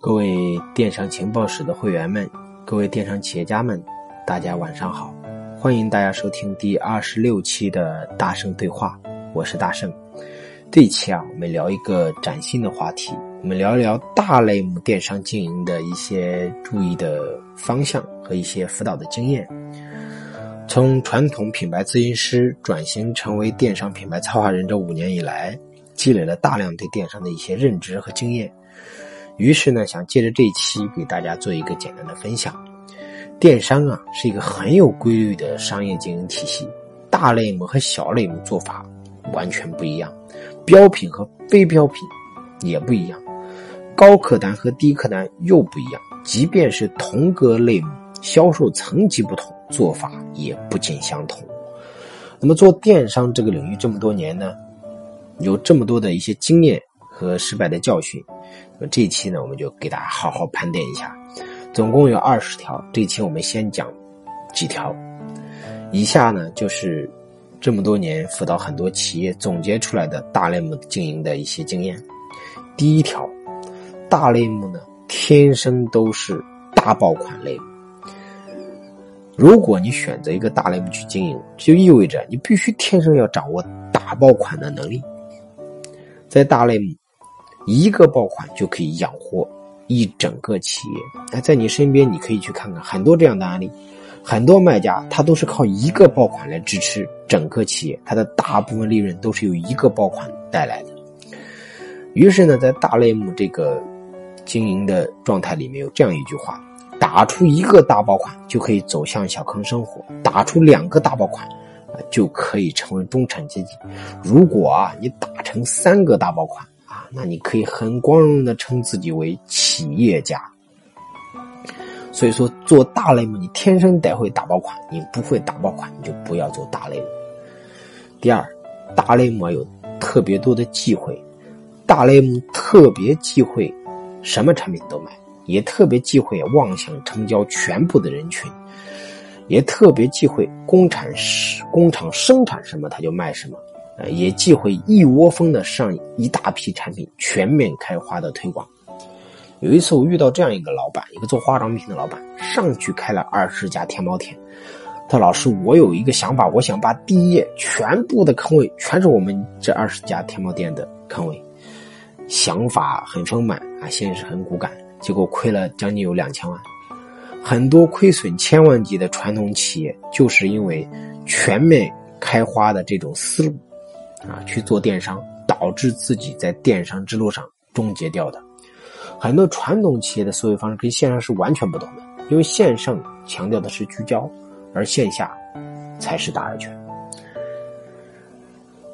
各位电商情报室的会员们，各位电商企业家们，大家晚上好！欢迎大家收听第二十六期的大圣对话，我是大圣。这一期啊，我们聊一个崭新的话题，我们聊一聊大类目电商经营的一些注意的方向和一些辅导的经验。从传统品牌咨询师转型成为电商品牌策划人这五年以来，积累了大量对电商的一些认知和经验。于是呢，想借着这一期给大家做一个简单的分享。电商啊，是一个很有规律的商业经营体系，大类目和小类目做法完全不一样，标品和非标品也不一样，高客单和低客单又不一样。即便是同个类目，销售层级不同。做法也不尽相同。那么做电商这个领域这么多年呢，有这么多的一些经验和失败的教训。那这一期呢，我们就给大家好好盘点一下。总共有二十条，这一期我们先讲几条。以下呢，就是这么多年辅导很多企业总结出来的大类目经营的一些经验。第一条，大类目呢，天生都是大爆款类。如果你选择一个大类目去经营，就意味着你必须天生要掌握打爆款的能力。在大类目，一个爆款就可以养活一整个企业。那在你身边，你可以去看看很多这样的案例，很多卖家他都是靠一个爆款来支持整个企业，他的大部分利润都是由一个爆款带来的。于是呢，在大类目这个经营的状态里面，有这样一句话。打出一个大爆款就可以走向小康生活，打出两个大爆款，就可以成为中产阶级。如果啊你打成三个大爆款啊，那你可以很光荣的称自己为企业家。所以说做大类目，你天生得会打爆款，你不会打爆款，你就不要做大类目。第二，大类目有特别多的忌讳，大类目特别忌讳什么产品都买。也特别忌讳妄想成交全部的人群，也特别忌讳工厂工厂生产什么他就卖什么，呃，也忌讳一窝蜂的上一大批产品全面开花的推广。有一次我遇到这样一个老板，一个做化妆品的老板，上去开了二十家天猫店。他老师，我有一个想法，我想把第一页全部的坑位全是我们这二十家天猫店的坑位。想法很丰满啊，现实很骨感。结果亏了将近有两千万，很多亏损千万级的传统企业，就是因为全面开花的这种思路，啊，去做电商，导致自己在电商之路上终结掉的。很多传统企业的思维方式跟线上是完全不同的，因为线上强调的是聚焦，而线下才是大而全。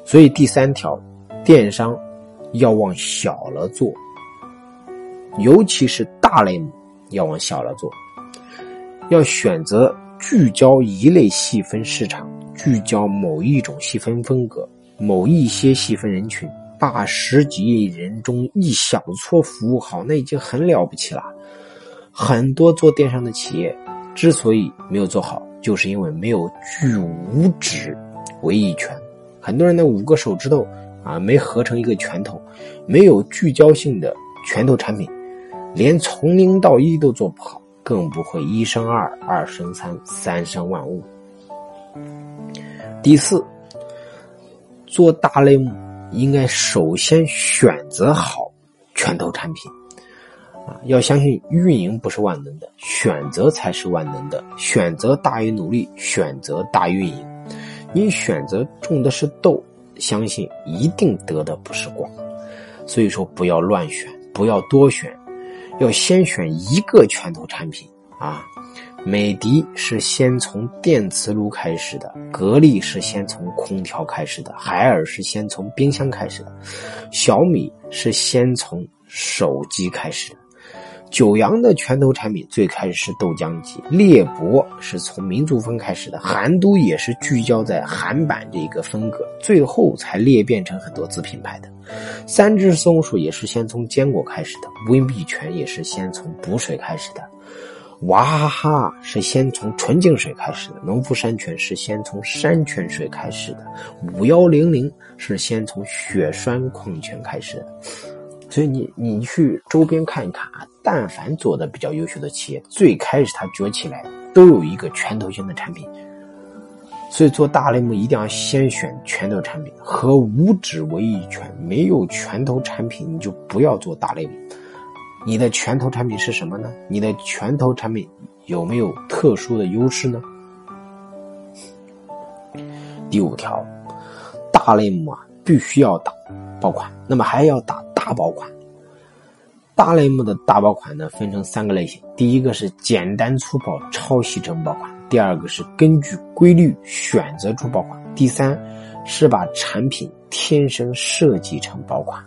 所以第三条，电商要往小了做。尤其是大类目要往小了做，要选择聚焦一类细分市场，聚焦某一种细分风格，某一些细分人群，把十几亿人中一小撮服务好，那已经很了不起了。很多做电商的企业之所以没有做好，就是因为没有聚五指为一拳。很多人的五个手指头啊，没合成一个拳头，没有聚焦性的拳头产品。连从零到一都做不好，更不会一生二，二生三，三生万物。第四，做大类目应该首先选择好拳头产品，啊，要相信运营不是万能的，选择才是万能的，选择大于努力，选择大于运营。你选择种的是豆，相信一定得的不是瓜。所以说，不要乱选，不要多选。要先选一个拳头产品啊，美的是先从电磁炉开始的，格力是先从空调开始的，海尔是先从冰箱开始的，小米是先从手机开始的。九阳的拳头产品最开始是豆浆机，猎博是从民族风开始的，韩都也是聚焦在韩版这个风格，最后才裂变成很多子品牌的。三只松鼠也是先从坚果开始的，温碧泉也是先从补水开始的，娃哈哈是先从纯净水开始的，农夫山泉是先从山泉水开始的，五幺零零是先从血栓矿泉开始的。所以你你去周边看一看啊，但凡做的比较优秀的企业，最开始它崛起来都有一个拳头型的产品。所以做大类目一定要先选拳头产品，和五指为一拳。没有拳头产品，你就不要做大类目。你的拳头产品是什么呢？你的拳头产品有没有特殊的优势呢？第五条，大类目啊，必须要打爆款，那么还要打大爆款。大类目的大爆款呢，分成三个类型：第一个是简单粗暴抄袭成爆款。第二个是根据规律选择出爆款，第三是把产品天生设计成爆款。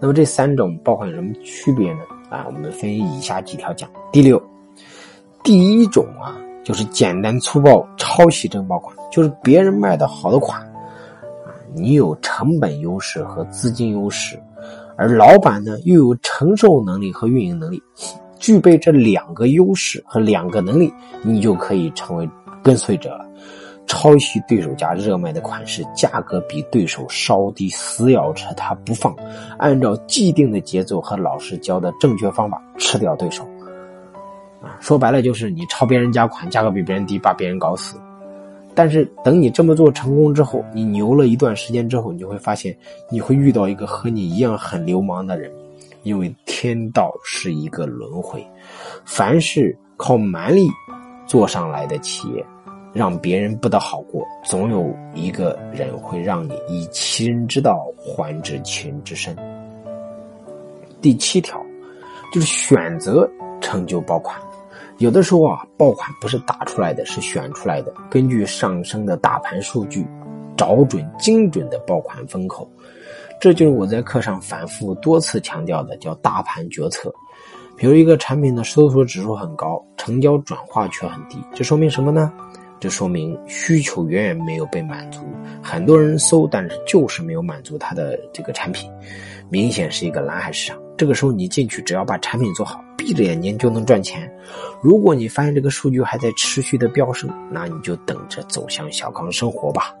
那么这三种爆款有什么区别呢？啊，我们分以下几条讲。第六，第一种啊，就是简单粗暴抄袭成爆款，就是别人卖的好的款，你有成本优势和资金优势，而老板呢又有承受能力和运营能力。具备这两个优势和两个能力，你就可以成为跟随者了。抄袭对手家热卖的款式，价格比对手稍低，死咬着它不放，按照既定的节奏和老师教的正确方法吃掉对手。啊，说白了就是你抄别人家款，价格比别人低，把别人搞死。但是等你这么做成功之后，你牛了一段时间之后，你就会发现你会遇到一个和你一样很流氓的人。因为天道是一个轮回，凡是靠蛮力做上来的企业，让别人不得好过，总有一个人会让你以其人之道还治其人之身。第七条，就是选择成就爆款。有的时候啊，爆款不是打出来的，是选出来的。根据上升的大盘数据，找准精准的爆款风口。这就是我在课上反复多次强调的，叫大盘决策。比如一个产品的搜索指数很高，成交转化却很低，这说明什么呢？这说明需求远远没有被满足，很多人搜，但是就是没有满足他的这个产品，明显是一个蓝海市场。这个时候你进去，只要把产品做好，闭着眼睛就能赚钱。如果你发现这个数据还在持续的飙升，那你就等着走向小康生活吧。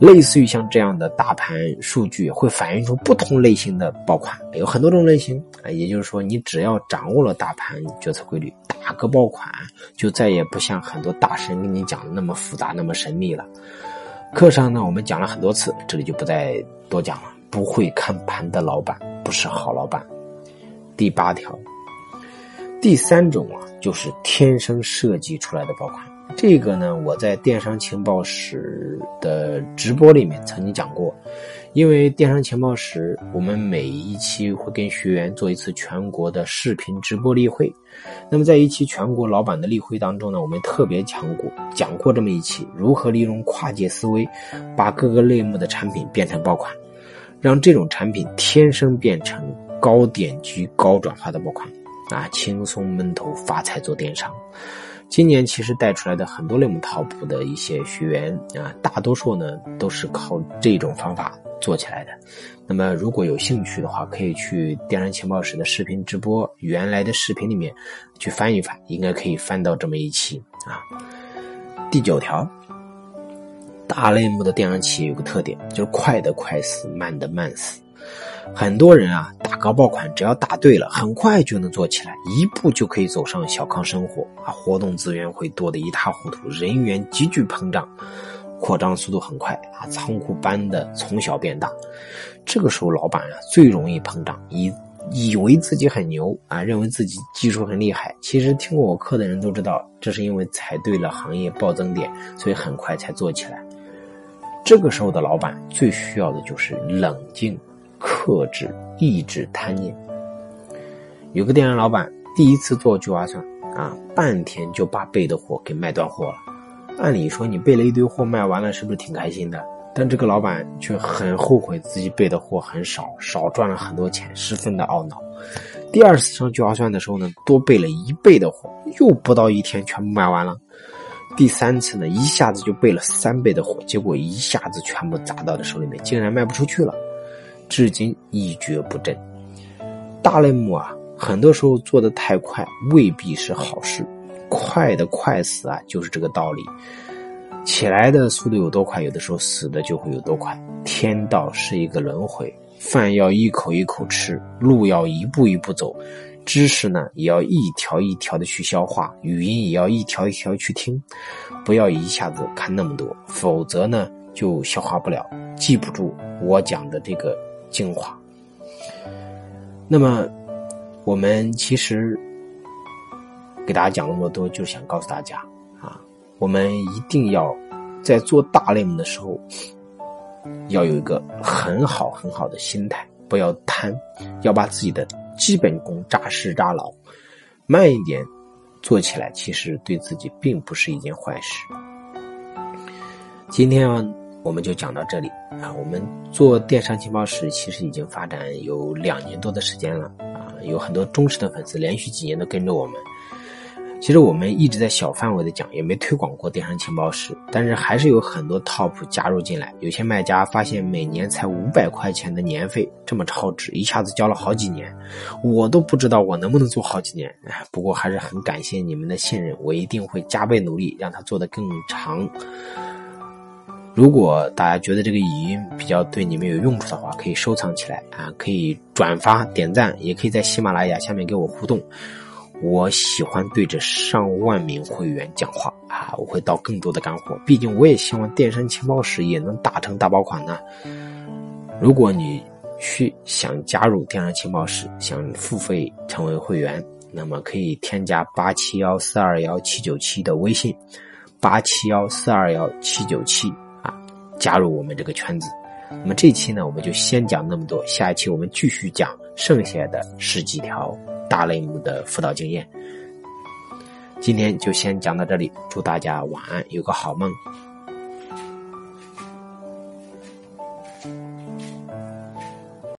类似于像这样的大盘数据，会反映出不同类型的爆款，有很多种类型啊。也就是说，你只要掌握了大盘决策规律，打个爆款，就再也不像很多大神跟你讲的那么复杂、那么神秘了。课上呢，我们讲了很多次，这里就不再多讲了。不会看盘的老板不是好老板。第八条，第三种啊，就是天生设计出来的爆款。这个呢，我在电商情报室的直播里面曾经讲过。因为电商情报室，我们每一期会跟学员做一次全国的视频直播例会。那么在一期全国老板的例会当中呢，我们特别讲过讲过这么一期，如何利用跨界思维，把各个类目的产品变成爆款。让这种产品天生变成高点击、高转化的爆款，啊，轻松闷头发财做电商。今年其实带出来的很多类目 TOP 的一些学员啊，大多数呢都是靠这种方法做起来的。那么如果有兴趣的话，可以去电商情报室的视频直播原来的视频里面去翻一翻，应该可以翻到这么一期啊。第九条。大类目的电商企业有个特点，就是快的快死，慢的慢死。很多人啊，打高爆款，只要打对了，很快就能做起来，一步就可以走上小康生活啊！活动资源会多得一塌糊涂，人员急剧膨胀，扩张速度很快啊！仓库搬的从小变大，这个时候老板啊最容易膨胀，以以为自己很牛啊，认为自己技术很厉害。其实听过我课的人都知道，这是因为踩对了行业暴增点，所以很快才做起来。这个时候的老板最需要的就是冷静、克制、抑制贪念。有个电商老板第一次做聚划算啊，半天就把备的货给卖断货了。按理说你备了一堆货卖完了，是不是挺开心的？但这个老板却很后悔自己备的货很少，少赚了很多钱，十分的懊恼。第二次上聚划算的时候呢，多备了一倍的货，又不到一天全部卖完了。第三次呢，一下子就备了三倍的货，结果一下子全部砸到他手里面，竟然卖不出去了，至今一蹶不振。大类目啊，很多时候做的太快未必是好事，快的快死啊，就是这个道理。起来的速度有多快，有的时候死的就会有多快。天道是一个轮回，饭要一口一口吃，路要一步一步走，知识呢也要一条一条的去消化，语音也要一条一条去听，不要一下子看那么多，否则呢就消化不了，记不住我讲的这个精华。那么，我们其实给大家讲那么多，就想告诉大家啊。我们一定要在做大类目的时候，要有一个很好很好的心态，不要贪，要把自己的基本功扎实扎牢。慢一点做起来，其实对自己并不是一件坏事。今天啊我们就讲到这里啊。我们做电商情报室其实已经发展有两年多的时间了啊，有很多忠实的粉丝，连续几年都跟着我们。其实我们一直在小范围的讲，也没推广过电商情报室，但是还是有很多 top 加入进来。有些卖家发现每年才五百块钱的年费这么超值，一下子交了好几年，我都不知道我能不能做好几年。不过还是很感谢你们的信任，我一定会加倍努力让它做得更长。如果大家觉得这个语音比较对你们有用处的话，可以收藏起来啊，可以转发点赞，也可以在喜马拉雅下面给我互动。我喜欢对着上万名会员讲话啊！我会到更多的干货，毕竟我也希望电商情报室也能打成大爆款呢。如果你去想加入电商情报室，想付费成为会员，那么可以添加八七幺四二幺七九七的微信，八七幺四二幺七九七啊，加入我们这个圈子。那么这期呢，我们就先讲那么多，下一期我们继续讲剩下的十几条。大类目的辅导经验，今天就先讲到这里。祝大家晚安，有个好梦。